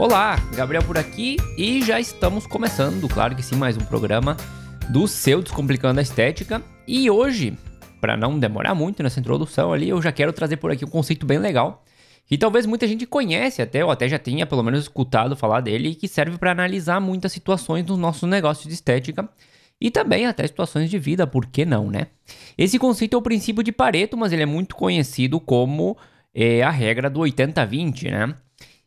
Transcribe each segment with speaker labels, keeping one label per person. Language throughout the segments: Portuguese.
Speaker 1: Olá, Gabriel por aqui e já estamos começando, claro que sim, mais um programa do seu Descomplicando a Estética. E hoje, para não demorar muito nessa introdução ali, eu já quero trazer por aqui um conceito bem legal que talvez muita gente conhece até, ou até já tenha pelo menos escutado falar dele, e que serve para analisar muitas situações dos nossos negócios de estética e também até situações de vida, por que não, né? Esse conceito é o princípio de Pareto, mas ele é muito conhecido como é, a regra do 80-20, né?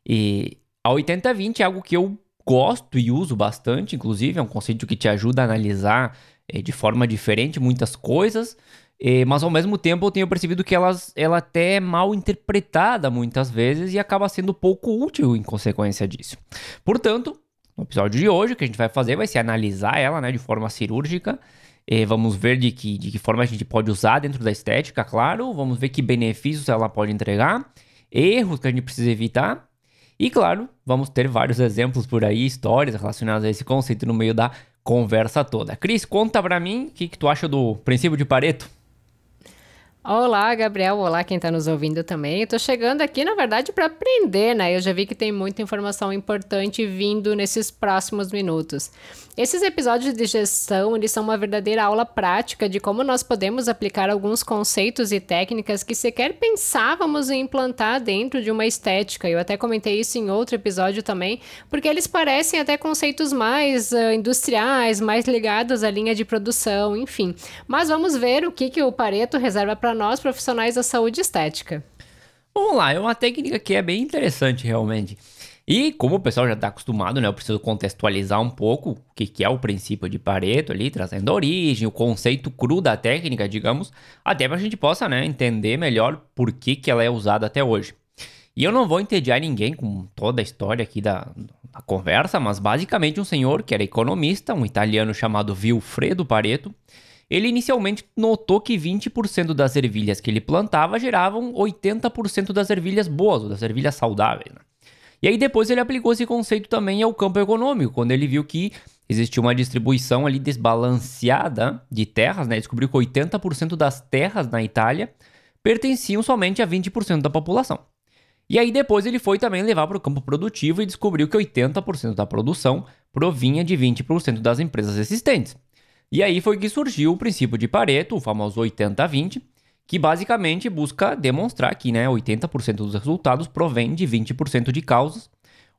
Speaker 1: E a 80-20 é algo que eu gosto e uso bastante, inclusive, é um conceito que te ajuda a analisar é, de forma diferente muitas coisas, é, mas ao mesmo tempo eu tenho percebido que elas, ela até é mal interpretada muitas vezes e acaba sendo pouco útil em consequência disso. Portanto, no episódio de hoje, o que a gente vai fazer vai ser analisar ela né, de forma cirúrgica. É, vamos ver de que, de que forma a gente pode usar dentro da estética, claro. Vamos ver que benefícios ela pode entregar, erros que a gente precisa evitar e claro, vamos ter vários exemplos por aí, histórias relacionadas a esse conceito no meio da conversa toda. Cris, conta pra mim o que, que tu acha do princípio de Pareto.
Speaker 2: Olá, Gabriel. Olá, quem está nos ouvindo também. Tô chegando aqui, na verdade, para aprender, né? Eu já vi que tem muita informação importante vindo nesses próximos minutos. Esses episódios de gestão, eles são uma verdadeira aula prática de como nós podemos aplicar alguns conceitos e técnicas que sequer pensávamos em implantar dentro de uma estética. Eu até comentei isso em outro episódio também, porque eles parecem até conceitos mais uh, industriais, mais ligados à linha de produção, enfim. Mas vamos ver o que, que o Pareto reserva para nós profissionais da saúde estética.
Speaker 1: Vamos lá, é uma técnica que é bem interessante realmente. E como o pessoal já está acostumado, né, eu preciso contextualizar um pouco o que, que é o princípio de Pareto ali, trazendo a origem, o conceito cru da técnica, digamos, até para a gente possa né, entender melhor por que, que ela é usada até hoje. E eu não vou entediar ninguém com toda a história aqui da, da conversa, mas basicamente um senhor que era economista, um italiano chamado Vilfredo Pareto, ele inicialmente notou que 20% das ervilhas que ele plantava geravam 80% das ervilhas boas, ou das ervilhas saudáveis. Né? E aí depois ele aplicou esse conceito também ao campo econômico, quando ele viu que existia uma distribuição ali desbalanceada de terras, né? Descobriu que 80% das terras na Itália pertenciam somente a 20% da população. E aí depois ele foi também levar para o campo produtivo e descobriu que 80% da produção provinha de 20% das empresas existentes. E aí foi que surgiu o princípio de Pareto, o famoso 80-20, que basicamente busca demonstrar que né, 80% dos resultados provém de 20% de causas,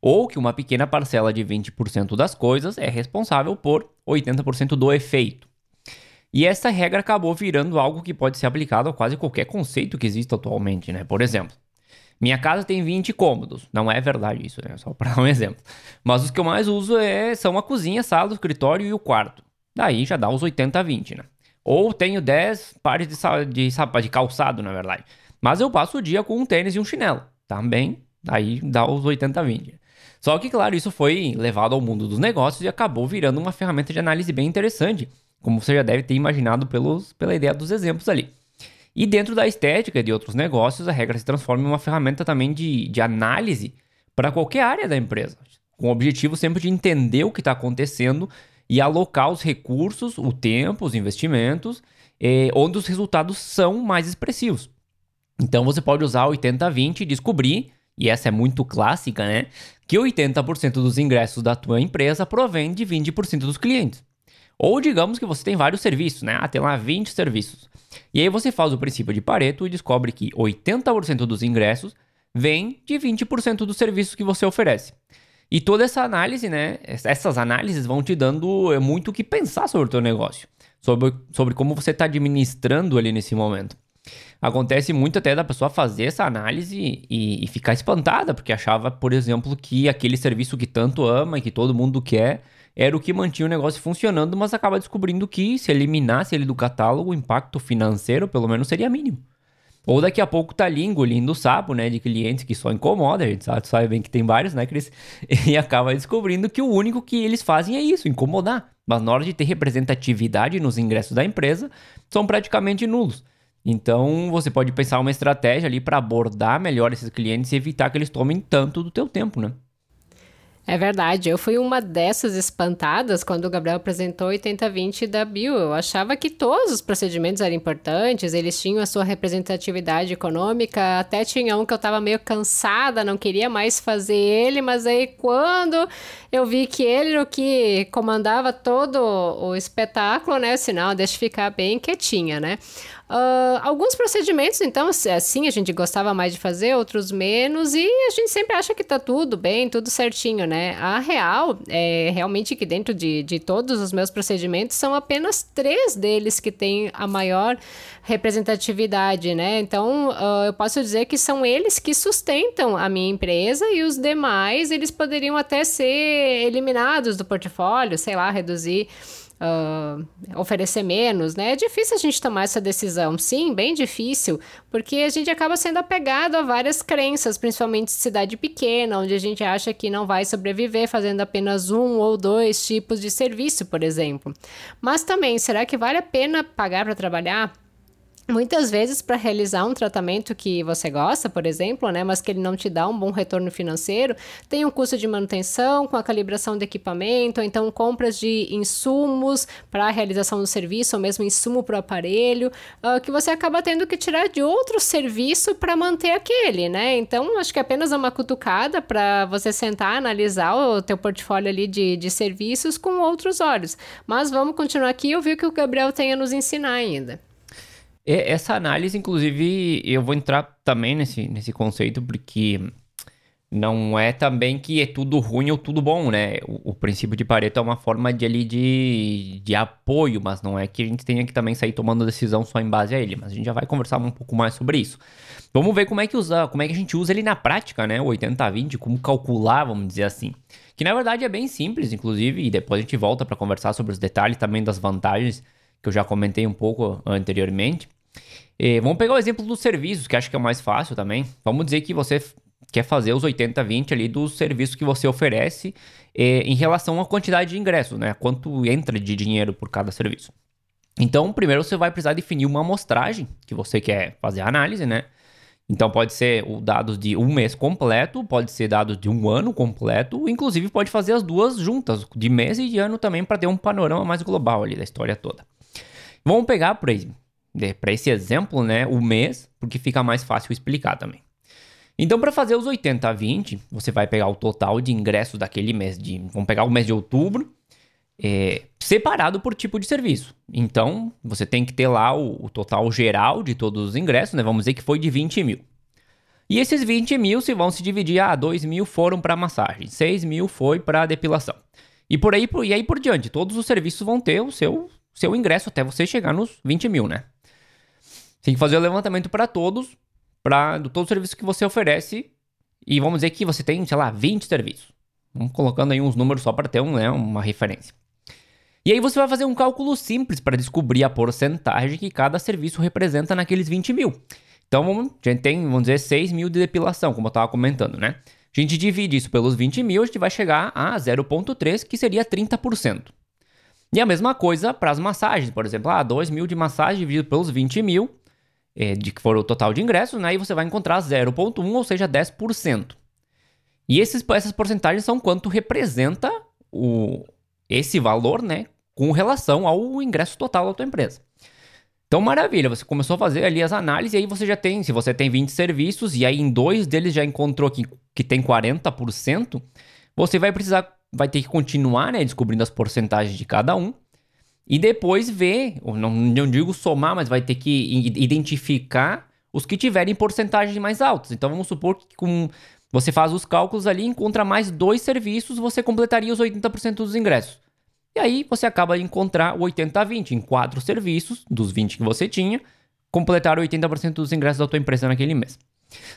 Speaker 1: ou que uma pequena parcela de 20% das coisas é responsável por 80% do efeito. E essa regra acabou virando algo que pode ser aplicado a quase qualquer conceito que existe atualmente, né? Por exemplo, minha casa tem 20 cômodos. Não é verdade isso, né? Só para um exemplo. Mas os que eu mais uso é, são a cozinha, a sala, o escritório e o quarto. Daí já dá os 80 a 20, né? Ou tenho 10 pares de, de, de calçado, na verdade. Mas eu passo o dia com um tênis e um chinelo. Também, aí dá os 80-20. Só que, claro, isso foi levado ao mundo dos negócios e acabou virando uma ferramenta de análise bem interessante, como você já deve ter imaginado pelos, pela ideia dos exemplos ali. E dentro da estética de outros negócios, a regra se transforma em uma ferramenta também de, de análise para qualquer área da empresa, com o objetivo sempre de entender o que está acontecendo e alocar os recursos, o tempo, os investimentos, eh, onde os resultados são mais expressivos. Então você pode usar 80-20 e descobrir, e essa é muito clássica, né? Que 80% dos ingressos da tua empresa provém de 20% dos clientes. Ou digamos que você tem vários serviços, né? Ah, tem lá 20 serviços. E aí você faz o princípio de Pareto e descobre que 80% dos ingressos vem de 20% dos serviços que você oferece. E toda essa análise, né? Essas análises vão te dando é, muito o que pensar sobre o teu negócio, sobre, sobre como você está administrando ali nesse momento. Acontece muito até da pessoa fazer essa análise e, e, ficar espantada, porque achava, por exemplo, que aquele serviço que tanto ama e que todo mundo quer era o que mantinha o negócio funcionando, mas acaba descobrindo que se eliminasse ele do catálogo, o impacto financeiro, pelo menos, seria mínimo. Ou daqui a pouco tá ali engolindo o sapo, né? De clientes que só incomoda, a gente sabe, sabe bem que tem vários, né, Cris? E acaba descobrindo que o único que eles fazem é isso, incomodar. Mas na hora de ter representatividade nos ingressos da empresa, são praticamente nulos. Então, você pode pensar uma estratégia ali para abordar melhor esses clientes e evitar que eles tomem tanto do teu tempo, né?
Speaker 2: É verdade, eu fui uma dessas espantadas quando o Gabriel apresentou 8020 da Bill. Eu achava que todos os procedimentos eram importantes, eles tinham a sua representatividade econômica, até tinha um que eu estava meio cansada, não queria mais fazer ele, mas aí quando eu vi que ele era o que comandava todo o espetáculo, né? Sinal, deixa ficar bem quietinha, né? Uh, alguns procedimentos, então, assim, a gente gostava mais de fazer, outros menos, e a gente sempre acha que tá tudo bem, tudo certinho, né? A real é realmente que dentro de, de todos os meus procedimentos são apenas três deles que têm a maior representatividade, né? Então, uh, eu posso dizer que são eles que sustentam a minha empresa e os demais, eles poderiam até ser eliminados do portfólio, sei lá, reduzir uh, oferecer menos, né? É difícil a gente tomar essa decisão, sim, bem difícil, porque a gente acaba sendo apegado a várias crenças, principalmente cidade pequena, onde a gente acha que não vai sobreviver fazendo apenas um ou dois tipos de serviço, por exemplo. Mas também, será que vale a pena pagar para trabalhar? Muitas vezes, para realizar um tratamento que você gosta, por exemplo, né, mas que ele não te dá um bom retorno financeiro, tem um custo de manutenção com a calibração do equipamento, ou então compras de insumos para a realização do serviço, ou mesmo insumo para o aparelho, uh, que você acaba tendo que tirar de outro serviço para manter aquele, né? Então, acho que é apenas uma cutucada para você sentar, analisar o teu portfólio ali de, de serviços com outros olhos. Mas vamos continuar aqui e ouvir o que o Gabriel tem a nos ensinar ainda.
Speaker 1: Essa análise, inclusive, eu vou entrar também nesse, nesse conceito, porque não é também que é tudo ruim ou tudo bom, né? O, o, princípio de Pareto é uma forma de, ali, de, de apoio, mas não é que a gente tenha que também sair tomando decisão só em base a ele. Mas a gente já vai conversar um pouco mais sobre isso. Vamos ver como é que usa, como é que a gente usa ele na prática, né? O 80-20, como calcular, vamos dizer assim. Que na verdade é bem simples, inclusive, e depois a gente volta para conversar sobre os detalhes também das vantagens que eu já comentei um pouco anteriormente. E vamos pegar o exemplo dos serviços, que acho que é o mais fácil também. Vamos dizer que você quer fazer os 80-20 ali dos serviços que você oferece eh, em relação à quantidade de ingressos, né? Quanto entra de dinheiro por cada serviço. Então, primeiro você vai precisar definir uma amostragem que você quer fazer a análise, né? Então pode ser o dados de um mês completo, pode ser dados de um ano completo, inclusive pode fazer as duas juntas, de mês e de ano também, para ter um panorama mais global ali da história toda. Vamos pegar, por exemplo, para esse exemplo, né, o mês, porque fica mais fácil explicar também. Então, para fazer os 80 a 20, você vai pegar o total de ingressos daquele mês de. Vamos pegar o mês de outubro, é, separado por tipo de serviço. Então, você tem que ter lá o, o, total geral de todos os ingressos, né? Vamos dizer que foi de 20 mil. E esses 20 mil se vão se dividir, ah, 2 mil foram para massagem, 6 mil foi para depilação. E por aí, e aí por diante, todos os serviços vão ter o seu, seu ingresso até você chegar nos 20 mil, né? Tem que fazer o levantamento para todos, para todo o serviço que você oferece. E vamos dizer que você tem, sei lá, 20 serviços. Vamos colocando aí uns números só para ter um, né, uma referência. E aí você vai fazer um cálculo simples para descobrir a porcentagem que cada serviço representa naqueles 20 mil. Então a gente tem, vamos dizer, 6 mil de depilação, como eu estava comentando, né? A gente divide isso pelos 20 mil, a gente vai chegar a 0,3, que seria 30%. E a mesma coisa para as massagens, por exemplo, ah, 2 mil de massagem dividido pelos 20 mil, é, de que for o total de ingressos, né? E você vai encontrar 0,1, ou seja, 10%. E esses, essas porcentagens são quanto representa o, esse valor, né? Com relação ao ingresso total da tua empresa. Então, maravilha, você começou a fazer ali as análises e aí você já tem, se você tem 20 serviços e aí em dois deles já encontrou que, que tem 40%, você vai precisar, vai ter que continuar, né, descobrindo as porcentagens de cada um e depois ver, não, não digo somar, mas vai ter que identificar os que tiverem porcentagens mais altas. Então vamos supor que com você faz os cálculos ali, encontra mais dois serviços, você completaria os 80% dos ingressos. E aí você acaba de encontrar o 80-20 em quatro serviços, dos 20 que você tinha, completar 80% dos ingressos da tua empresa naquele mês.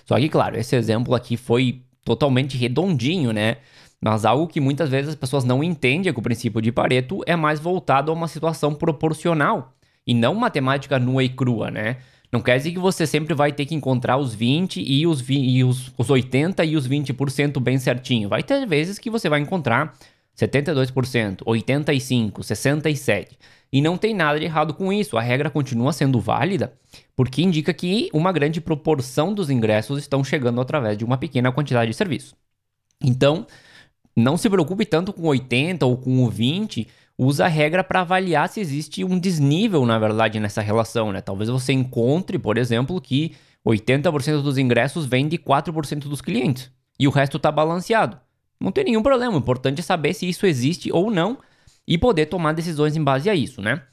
Speaker 1: Só que, claro, esse exemplo aqui foi totalmente redondinho, né? Mas algo que muitas vezes as pessoas não entendem é que o princípio de Pareto é mais voltado a uma situação proporcional e não matemática nua e crua, né? Não quer dizer que você sempre vai ter que encontrar os 20 e os, e os, os 80 e os 20% bem certinho. Vai ter vezes que você vai encontrar 72%, 85%, 67%. E não tem nada de errado com isso. A regra continua sendo válida, porque indica que uma grande proporção dos ingressos estão chegando através de uma pequena quantidade de serviço. Então, não se preocupe tanto com 80 ou com o 20, usa a regra para avaliar se existe um desnível, na verdade, nessa relação, né? Talvez você encontre, por exemplo, que 80% dos ingressos vem de 4% dos clientes e o resto está balanceado. Não tem nenhum problema, o importante é saber se isso existe ou não e poder tomar decisões em base a isso, né?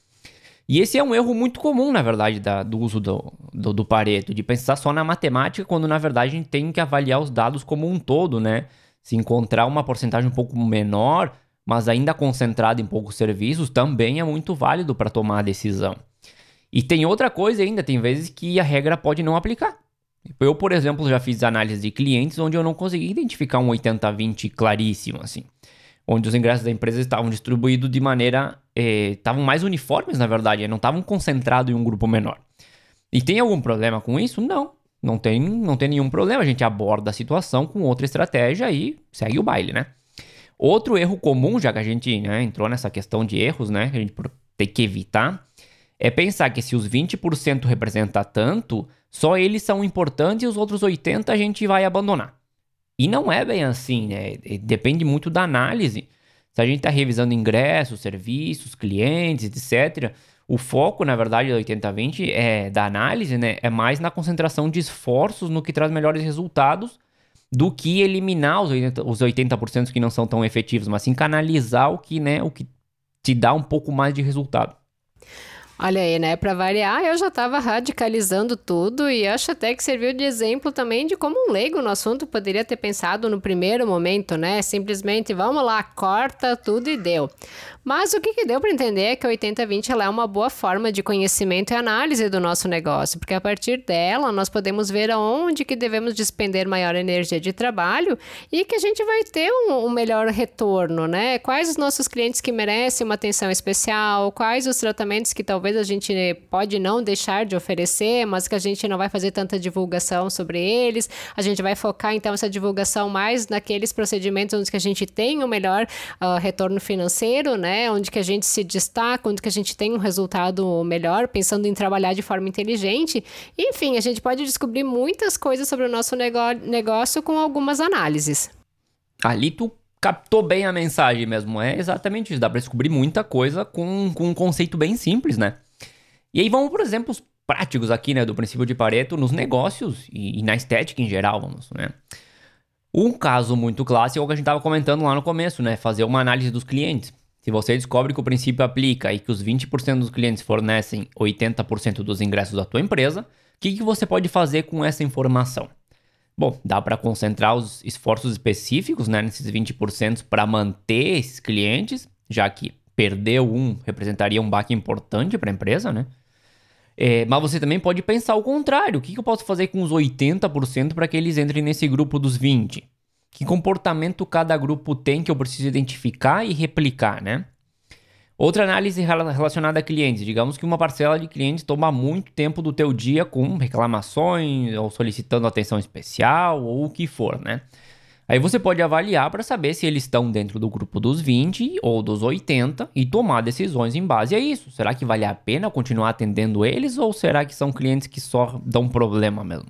Speaker 1: E esse é um erro muito comum, na verdade, da, do uso do, do, do, Pareto, de pensar só na matemática, quando na verdade a gente tem que avaliar os dados como um todo, né? Se encontrar uma porcentagem um pouco menor, mas ainda concentrada em poucos serviços, também é muito válido para tomar a decisão. E tem outra coisa ainda, tem vezes que a regra pode não aplicar. Eu, por exemplo, já fiz análise de clientes onde eu não consegui identificar um 80-20 claríssimo, assim onde os ingressos da empresa estavam distribuídos de maneira. Eh, estavam mais uniformes, na verdade, não estavam concentrados em um grupo menor. E tem algum problema com isso? Não. Não tem, não tem nenhum problema. A gente aborda a situação com outra estratégia e segue o baile, né? Outro erro comum, já que a gente né, entrou nessa questão de erros, né? Que a gente tem que evitar, é pensar que se os 20% representa tanto, só eles são importantes e os outros 80% a gente vai abandonar. E não é bem assim, né? Depende muito da análise. Se a gente está revisando ingressos, serviços, clientes, etc., o foco, na verdade, da 80-20 é da análise, né? É mais na concentração de esforços no que traz melhores resultados do que eliminar os 80%, os 80 que não são tão efetivos, mas sim canalizar o que, né, o que te dá um pouco mais de resultado.
Speaker 2: Olha aí, né? Para variar, eu já estava radicalizando tudo e acho até que serviu de exemplo também de como um leigo no assunto poderia ter pensado no primeiro momento, né? Simplesmente vamos lá, corta tudo e deu. Mas o que, que deu para entender é que 80-20 é uma boa forma de conhecimento e análise do nosso negócio, porque a partir dela nós podemos ver aonde que devemos despender maior energia de trabalho e que a gente vai ter um, um melhor retorno, né? Quais os nossos clientes que merecem uma atenção especial, quais os tratamentos que talvez a gente pode não deixar de oferecer, mas que a gente não vai fazer tanta divulgação sobre eles. A gente vai focar então essa divulgação mais naqueles procedimentos onde que a gente tem o melhor uh, retorno financeiro, né? Onde que a gente se destaca, onde que a gente tem um resultado melhor, pensando em trabalhar de forma inteligente. Enfim, a gente pode descobrir muitas coisas sobre o nosso negócio com algumas análises.
Speaker 1: Ali tu captou bem a mensagem mesmo. É exatamente isso. Dá para descobrir muita coisa com, com um conceito bem simples, né? E aí vamos por exemplos práticos aqui, né? Do princípio de Pareto nos negócios e, e na estética em geral, vamos, né? Um caso muito clássico é o que a gente estava comentando lá no começo, né? Fazer uma análise dos clientes. Se você descobre que o princípio aplica e que os 20% dos clientes fornecem 80% dos ingressos da tua empresa, o que, que você pode fazer com essa informação? Bom, dá para concentrar os esforços específicos né, nesses 20% para manter esses clientes, já que perder um representaria um baque importante para a empresa, né? É, mas você também pode pensar o contrário. O que, que eu posso fazer com os 80% para que eles entrem nesse grupo dos 20%? que comportamento cada grupo tem que eu preciso identificar e replicar, né? Outra análise relacionada a clientes. Digamos que uma parcela de clientes toma muito tempo do teu dia com reclamações ou solicitando atenção especial ou o que for, né? Aí você pode avaliar para saber se eles estão dentro do grupo dos 20 ou dos 80 e tomar decisões em base a isso. Será que vale a pena continuar atendendo eles ou será que são clientes que só dão problema mesmo?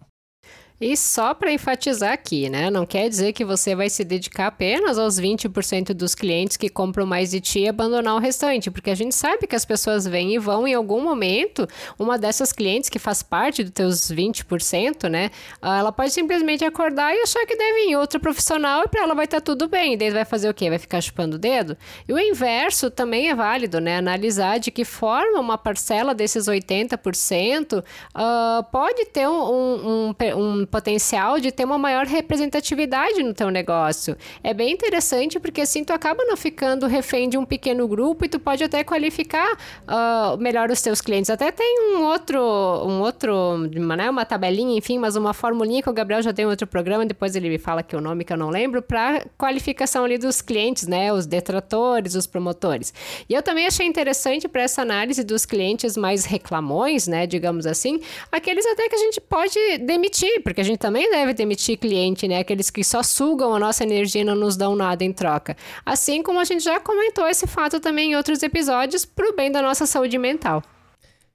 Speaker 2: E só para enfatizar aqui, né? Não quer dizer que você vai se dedicar apenas aos 20% dos clientes que compram mais de ti e abandonar o restante, porque a gente sabe que as pessoas vêm e vão em algum momento, uma dessas clientes que faz parte dos teus 20%, né? Ah, ela pode simplesmente acordar e achar que deve ir outro profissional e para ela vai estar tá tudo bem. E daí vai fazer o quê? Vai ficar chupando o dedo? E o inverso também é válido, né? Analisar de que forma uma parcela desses 80% uh, pode ter um, um, um potencial de ter uma maior representatividade no teu negócio. É bem interessante porque assim tu acaba não ficando refém de um pequeno grupo e tu pode até qualificar uh, melhor os teus clientes. Até tem um outro, um outro, né, uma tabelinha, enfim, mas uma formulinha que o Gabriel já tem em outro programa, depois ele me fala que o nome que eu não lembro, para qualificação ali dos clientes, né, os detratores, os promotores. E eu também achei interessante para essa análise dos clientes mais reclamões, né, digamos assim, aqueles até que a gente pode demitir, porque a gente também deve demitir cliente, né? Aqueles que só sugam a nossa energia e não nos dão nada em troca. Assim como a gente já comentou esse fato também em outros episódios, para o bem da nossa saúde mental.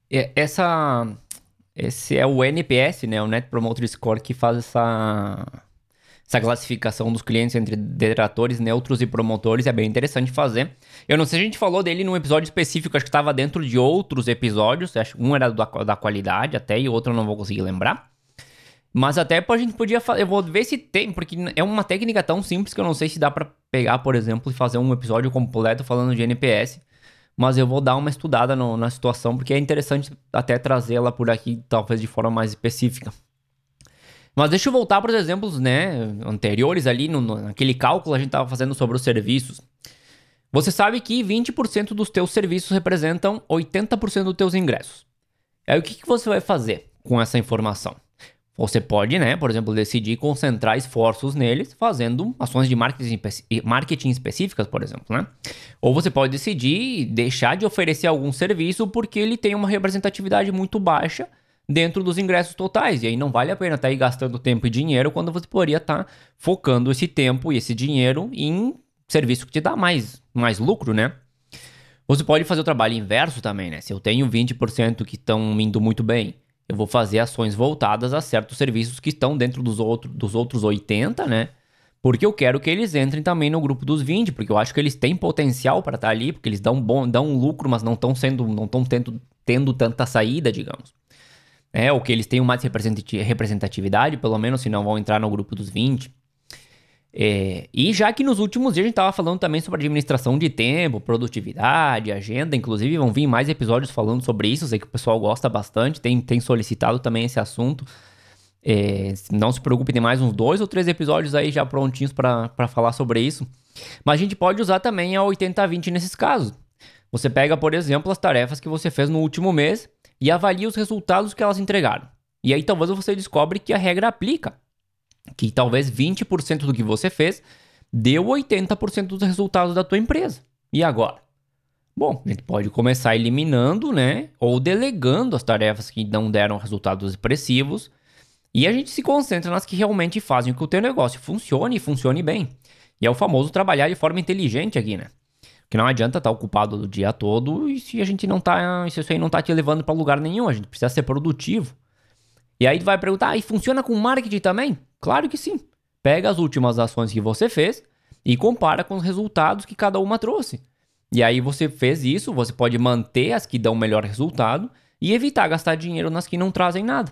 Speaker 1: Essa, esse é o NPS, né? O Net Promoter Score que faz essa, essa classificação dos clientes entre detratores, neutros e promotores é bem interessante fazer. Eu não sei se a gente falou dele num episódio específico, acho que estava dentro de outros episódios. Acho um era da, da qualidade até e outro eu não vou conseguir lembrar. Mas até a gente podia fazer. Eu vou ver se tem, porque é uma técnica tão simples que eu não sei se dá para pegar, por exemplo, e fazer um episódio completo falando de NPS. Mas eu vou dar uma estudada no, na situação, porque é interessante até trazê-la por aqui, talvez de forma mais específica. Mas deixa eu voltar para os exemplos né, anteriores ali, no, naquele cálculo a gente estava fazendo sobre os serviços. Você sabe que 20% dos teus serviços representam 80% dos teus ingressos. Aí o que, que você vai fazer com essa informação? Você pode, né, por exemplo, decidir concentrar esforços neles fazendo ações de marketing, marketing específicas, por exemplo, né? Ou você pode decidir deixar de oferecer algum serviço porque ele tem uma representatividade muito baixa dentro dos ingressos totais. E aí não vale a pena estar tá aí gastando tempo e dinheiro quando você poderia estar tá focando esse tempo e esse dinheiro em serviço que te dá mais, mais lucro, né? Você pode fazer o trabalho inverso também, né? Se eu tenho 20% que estão indo muito bem, eu vou fazer ações voltadas a certos serviços que estão dentro dos, outro, dos outros 80, né? Porque eu quero que eles entrem também no grupo dos 20, porque eu acho que eles têm potencial para estar tá ali, porque eles dão bom, dão um lucro, mas não estão sendo, não estão tendo, tendo tanta saída, digamos. É, ou que eles tenham mais representatividade, pelo menos, se não vão entrar no grupo dos 20. É, e já que nos últimos dias a gente estava falando também sobre administração de tempo, produtividade, agenda, inclusive vão vir mais episódios falando sobre isso, sei que o pessoal gosta bastante, tem, tem solicitado também esse assunto. É, não se preocupe, tem mais uns dois ou três episódios aí já prontinhos para falar sobre isso. Mas a gente pode usar também a 80-20 nesses casos. Você pega, por exemplo, as tarefas que você fez no último mês e avalia os resultados que elas entregaram. E aí talvez você descobre que a regra aplica. Que talvez 20% do que você fez deu 80% dos resultados da tua empresa. E agora? Bom, a gente pode começar eliminando, né? Ou delegando as tarefas que não deram resultados expressivos. E a gente se concentra nas que realmente fazem com que o teu negócio funcione e funcione bem. E é o famoso trabalhar de forma inteligente aqui, né? Que não adianta estar tá ocupado o dia todo e se a gente não tá. Se isso aí não tá te levando para lugar nenhum, a gente precisa ser produtivo. E aí tu vai perguntar, ah, e funciona com marketing também? Claro que sim. Pega as últimas ações que você fez e compara com os resultados que cada uma trouxe. E aí você fez isso, você pode manter as que dão melhor resultado e evitar gastar dinheiro nas que não trazem nada.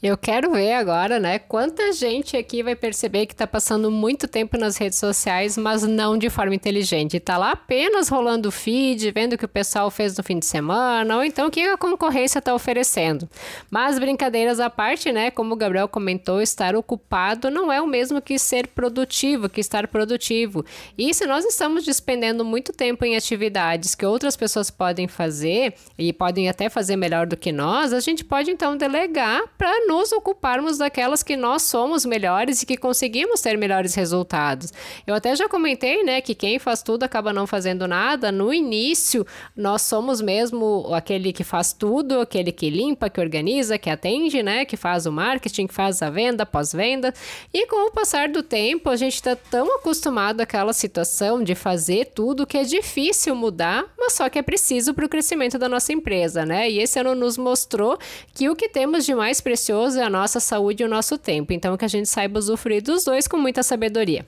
Speaker 2: Eu quero ver agora, né? Quanta gente aqui vai perceber que está passando muito tempo nas redes sociais, mas não de forma inteligente. Está lá apenas rolando feed, vendo o que o pessoal fez no fim de semana, ou então o que a concorrência está oferecendo. Mas brincadeiras à parte, né? Como o Gabriel comentou, estar ocupado não é o mesmo que ser produtivo, que estar produtivo. E se nós estamos despendendo muito tempo em atividades que outras pessoas podem fazer e podem até fazer melhor do que nós, a gente pode então delegar para nos ocuparmos daquelas que nós somos melhores e que conseguimos ter melhores resultados. Eu até já comentei, né, que quem faz tudo acaba não fazendo nada. No início, nós somos mesmo aquele que faz tudo, aquele que limpa, que organiza, que atende, né, que faz o marketing, que faz a venda, pós-venda. E com o passar do tempo, a gente está tão acostumado àquela situação de fazer tudo que é difícil mudar, mas só que é preciso para o crescimento da nossa empresa, né? E esse ano nos mostrou que o que temos de mais precioso precioso é a nossa saúde e o nosso tempo. Então, que a gente saiba usufruir dos dois com muita sabedoria.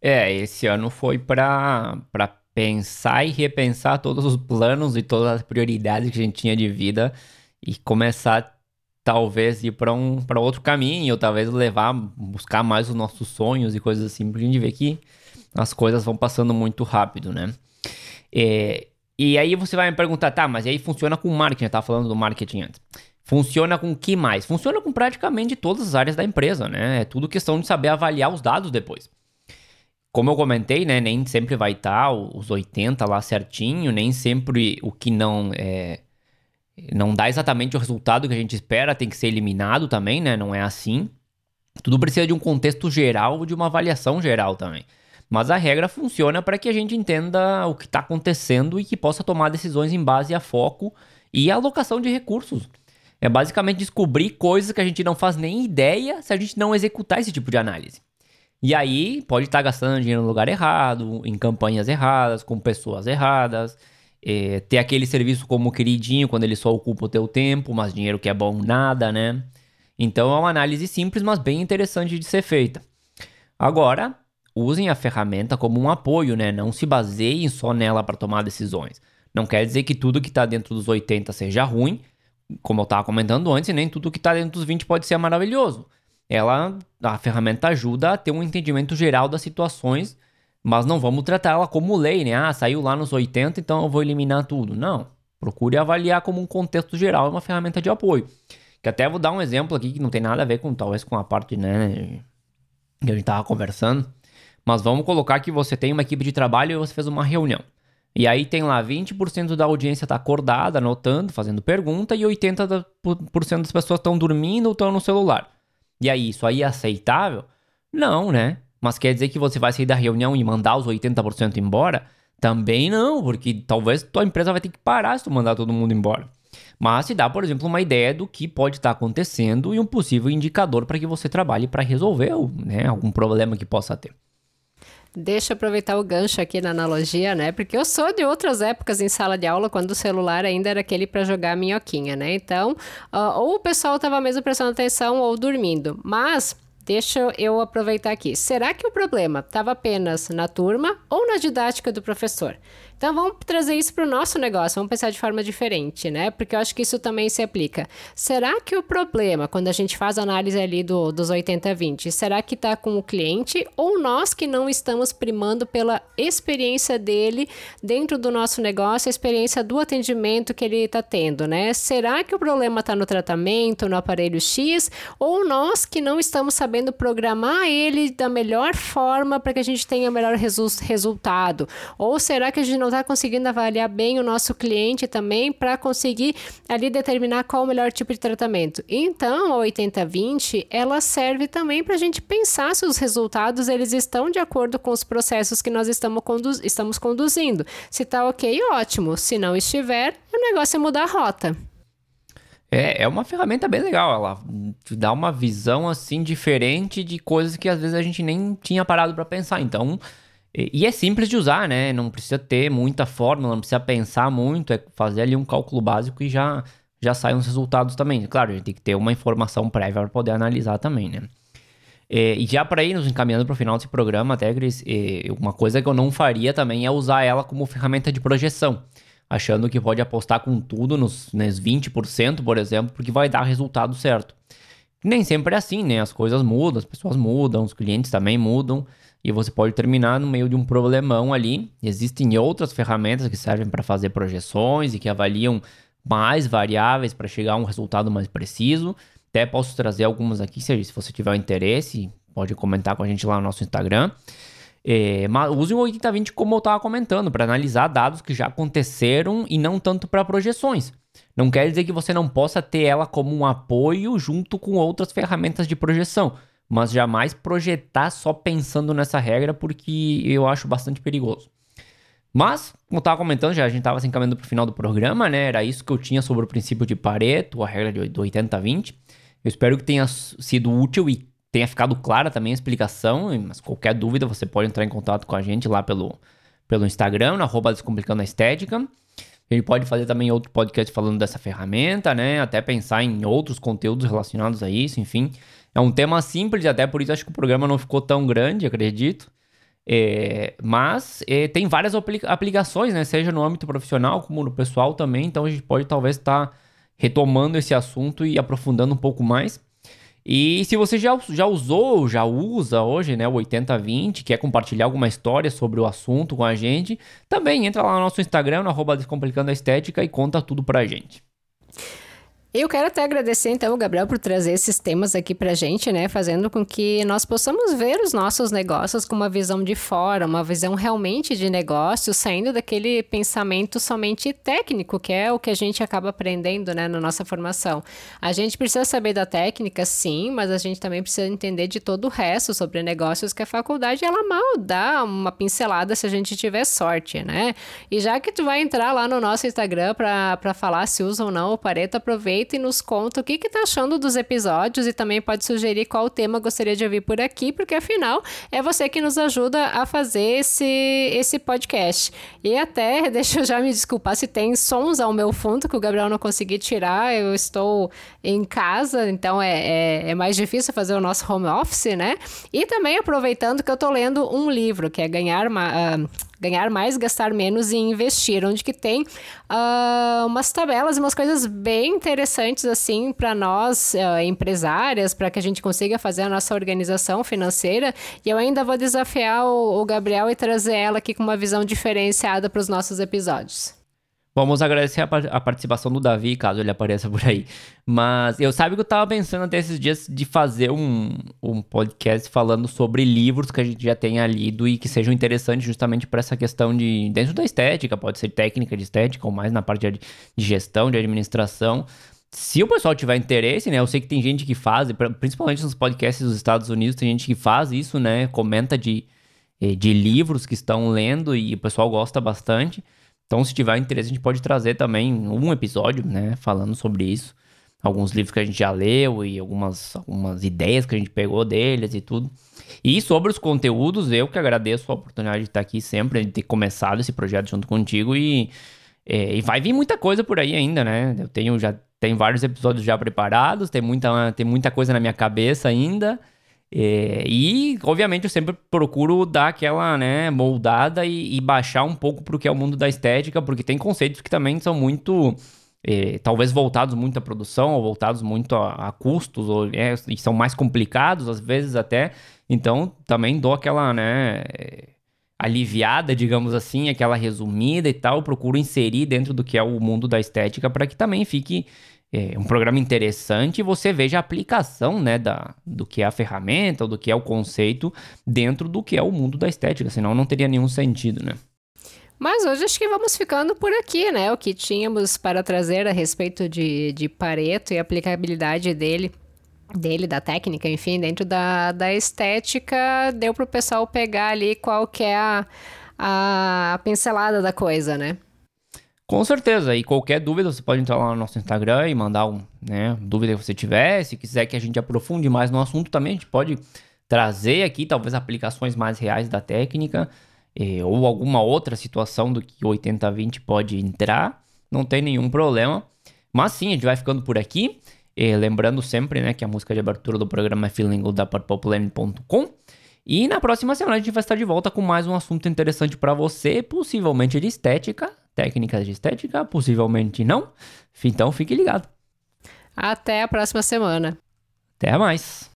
Speaker 1: É, esse ano foi para pensar e repensar todos os planos e todas as prioridades que a gente tinha de vida e começar talvez ir para um para outro caminho, ou talvez levar buscar mais os nossos sonhos e coisas assim, porque a gente vê que as coisas vão passando muito rápido, né? É, e aí você vai me perguntar, tá, mas aí funciona com marketing, eu tava falando do marketing antes. Funciona com o que mais? Funciona com praticamente todas as áreas da empresa, né? É tudo questão de saber avaliar os dados depois. Como eu comentei, né? Nem sempre vai estar tá os 80 lá certinho, nem sempre o que não é, não dá exatamente o resultado que a gente espera tem que ser eliminado também, né? Não é assim. Tudo precisa de um contexto geral, de uma avaliação geral também. Mas a regra funciona para que a gente entenda o que está acontecendo e que possa tomar decisões em base a foco e alocação de recursos. É basicamente descobrir coisas que a gente não faz nem ideia se a gente não executar esse tipo de análise. E aí pode estar gastando dinheiro no lugar errado, em campanhas erradas, com pessoas erradas, é, ter aquele serviço como queridinho quando ele só ocupa o teu tempo, mas dinheiro que é bom nada, né? Então é uma análise simples, mas bem interessante de ser feita. Agora, usem a ferramenta como um apoio, né? Não se baseiem só nela para tomar decisões. Não quer dizer que tudo que está dentro dos 80 seja ruim, como eu estava comentando antes, nem tudo que está dentro dos 20 pode ser maravilhoso. Ela, a ferramenta ajuda a ter um entendimento geral das situações, mas não vamos tratar ela como lei, né? Ah, saiu lá nos 80, então eu vou eliminar tudo. Não. Procure avaliar como um contexto geral, uma ferramenta de apoio. Que até vou dar um exemplo aqui que não tem nada a ver com talvez com a parte, né, que a gente tava conversando. Mas vamos colocar que você tem uma equipe de trabalho e você fez uma reunião. E aí tem lá 20% da audiência tá acordada, anotando, fazendo pergunta, e 80% das pessoas estão dormindo ou estão no celular. E aí, isso aí é aceitável? Não, né? Mas quer dizer que você vai sair da reunião e mandar os 80% embora? Também não, porque talvez tua empresa vai ter que parar se tu mandar todo mundo embora. Mas se dá, por exemplo, uma ideia do que pode estar acontecendo e um possível indicador para que você trabalhe para resolver né, algum problema que possa ter.
Speaker 2: Deixa eu aproveitar o gancho aqui na analogia, né? Porque eu sou de outras épocas em sala de aula, quando o celular ainda era aquele para jogar minhoquinha, né? Então, uh, ou o pessoal estava mesmo prestando atenção ou dormindo. Mas Deixa eu aproveitar aqui. Será que o problema estava apenas na turma ou na didática do professor? Então vamos trazer isso para o nosso negócio, vamos pensar de forma diferente, né? Porque eu acho que isso também se aplica. Será que o problema, quando a gente faz a análise ali do, dos 80-20, será que está com o cliente ou nós que não estamos primando pela experiência dele dentro do nosso negócio, a experiência do atendimento que ele está tendo, né? Será que o problema está no tratamento, no aparelho X, ou nós que não estamos sabendo programar ele da melhor forma para que a gente tenha o melhor resu resultado? Ou será que a gente não não está conseguindo avaliar bem o nosso cliente também para conseguir ali determinar qual o melhor tipo de tratamento. Então, a 80-20, ela serve também para a gente pensar se os resultados eles estão de acordo com os processos que nós estamos, condu estamos conduzindo. Se está ok, ótimo. Se não estiver, o negócio é mudar a rota.
Speaker 1: É, é uma ferramenta bem legal, ela dá uma visão assim diferente de coisas que às vezes a gente nem tinha parado para pensar. Então, e, é simples de usar, né? Não precisa ter muita fórmula, não precisa pensar muito, é fazer ali um cálculo básico e já, já saem os resultados também. Claro, a gente tem que ter uma informação prévia para poder analisar também, né? E já para ir nos encaminhando para o final desse programa, até, Cris, uma coisa que eu não faria também é usar ela como ferramenta de projeção, achando que pode apostar com tudo nos, nos 20%, por exemplo, porque vai dar resultado certo. Nem sempre é assim, né? As coisas mudam, as pessoas mudam, os clientes também mudam e você pode terminar no meio de um problemão ali. Existem outras ferramentas que servem para fazer projeções e que avaliam mais variáveis para chegar a um resultado mais preciso. Até posso trazer algumas aqui, se você tiver interesse, pode comentar com a gente lá no nosso Instagram. É, mas use o 8020 como eu estava comentando, para analisar dados que já aconteceram e não tanto para projeções. Não quer dizer que você não possa ter ela como um apoio junto com outras ferramentas de projeção mas jamais projetar só pensando nessa regra, porque eu acho bastante perigoso. Mas, como eu estava comentando, já a gente estava se encaminhando para o final do programa, né? Era isso que eu tinha sobre o princípio de Pareto, a regra de 80-20. Eu espero que tenha sido útil e tenha ficado clara também a explicação, mas qualquer dúvida você pode entrar em contato com a gente lá pelo, pelo Instagram, arroba Descomplicando a Estética. Gente pode fazer também outro podcast falando dessa ferramenta, né? Até pensar em outros conteúdos relacionados a isso, enfim. É um tema simples, até por isso acho que o programa não ficou tão grande, acredito. É, mas é, tem várias aplicações, né? Seja no âmbito profissional como no pessoal também. Então a gente pode talvez estar tá retomando esse assunto e aprofundando um pouco mais. E se você já, já usou, já usa hoje, né, o 8020, quer compartilhar alguma história sobre o assunto com a gente, também entra lá no nosso Instagram, no arroba Descomplicando a Estética e conta tudo pra gente.
Speaker 2: Eu quero até agradecer, então, Gabriel, por trazer esses temas aqui pra gente, né? Fazendo com que nós possamos ver os nossos negócios com uma visão de fora, uma visão realmente de negócio, saindo daquele pensamento somente técnico, que é o que a gente acaba aprendendo, né, na nossa formação. A gente precisa saber da técnica, sim, mas a gente também precisa entender de todo o resto sobre negócios que a faculdade, ela mal dá uma pincelada se a gente tiver sorte, né? E já que tu vai entrar lá no nosso Instagram para falar se usa ou não o Pareto, aproveita aproveita e nos conta o que está achando dos episódios e também pode sugerir qual tema gostaria de ouvir por aqui, porque afinal é você que nos ajuda a fazer esse, esse podcast. E até, deixa eu já me desculpar se tem sons ao meu fundo que o Gabriel não conseguiu tirar, eu estou em casa, então é, é, é mais difícil fazer o nosso home office, né? E também aproveitando que eu estou lendo um livro, que é Ganhar... Uh, ganhar mais, gastar menos e investir, onde que tem uh, umas tabelas, umas coisas bem interessantes assim para nós uh, empresárias, para que a gente consiga fazer a nossa organização financeira. E eu ainda vou desafiar o, o Gabriel e trazer ela aqui com uma visão diferenciada para os nossos episódios.
Speaker 1: Vamos agradecer a, a, participação do Davi, caso ele apareça por aí. Mas eu sabe que eu tava pensando até esses dias de fazer um, um podcast falando sobre livros que a gente já tenha lido e que sejam interessantes justamente para essa questão de. dentro da estética, pode ser técnica de estética ou mais na parte de, de gestão, de administração. Se o pessoal tiver interesse, né? Eu sei que tem gente que faz, principalmente nos podcasts dos Estados Unidos, tem gente que faz isso, né? Comenta de, eh, de livros que estão lendo e o pessoal gosta bastante. Então, se tiver interesse, a gente pode trazer também um episódio, né, falando sobre isso. Alguns livros que a gente já leu e algumas, algumas ideias que a gente pegou deles e tudo. E sobre os conteúdos, eu que agradeço a oportunidade de estar aqui sempre, de ter começado esse projeto junto contigo e, é, e vai vir muita coisa por aí ainda, né? Eu tenho já tenho vários episódios já preparados, tem muita, tem muita coisa na minha cabeça ainda. É, e, obviamente, eu sempre procuro dar aquela, né, moldada e, e baixar um pouco para o que é o mundo da estética, porque tem conceitos que também são muito, é, talvez voltados muito à produção, ou voltados muito a, a custos, ou, é, e são mais complicados, às vezes até. Então, também dou aquela, né, aliviada, digamos assim, aquela resumida e tal, procuro inserir dentro do que é o mundo da estética para que também fique é, um programa interessante e você veja a aplicação né, da, do que é a ferramenta, ou do que é o conceito dentro do que é o mundo da estética, senão não teria nenhum sentido, né?
Speaker 2: Mas hoje acho que vamos ficando por aqui, né? O que tínhamos para trazer a respeito de, de Pareto e a aplicabilidade dele, dele, da técnica, enfim, dentro da, da estética, deu para o pessoal pegar ali qual que é a, a pincelada da coisa, né?
Speaker 1: Com certeza. E qualquer dúvida, você pode entrar lá no nosso Instagram e mandar um, né, dúvida que você tiver. Se quiser que a gente aprofunde mais no assunto também, a gente pode trazer aqui talvez aplicações mais reais da técnica eh, ou alguma outra situação do que 80-20 pode entrar. Não tem nenhum problema. Mas sim, a gente vai ficando por aqui. Eh, lembrando sempre né, que a música de abertura do programa é Feeling da purpleplane.com. E na próxima semana a gente vai estar de volta com mais um assunto interessante para você, possivelmente de estética, técnicas de estética, possivelmente não. Então fique ligado.
Speaker 2: Até a próxima semana.
Speaker 1: Até mais.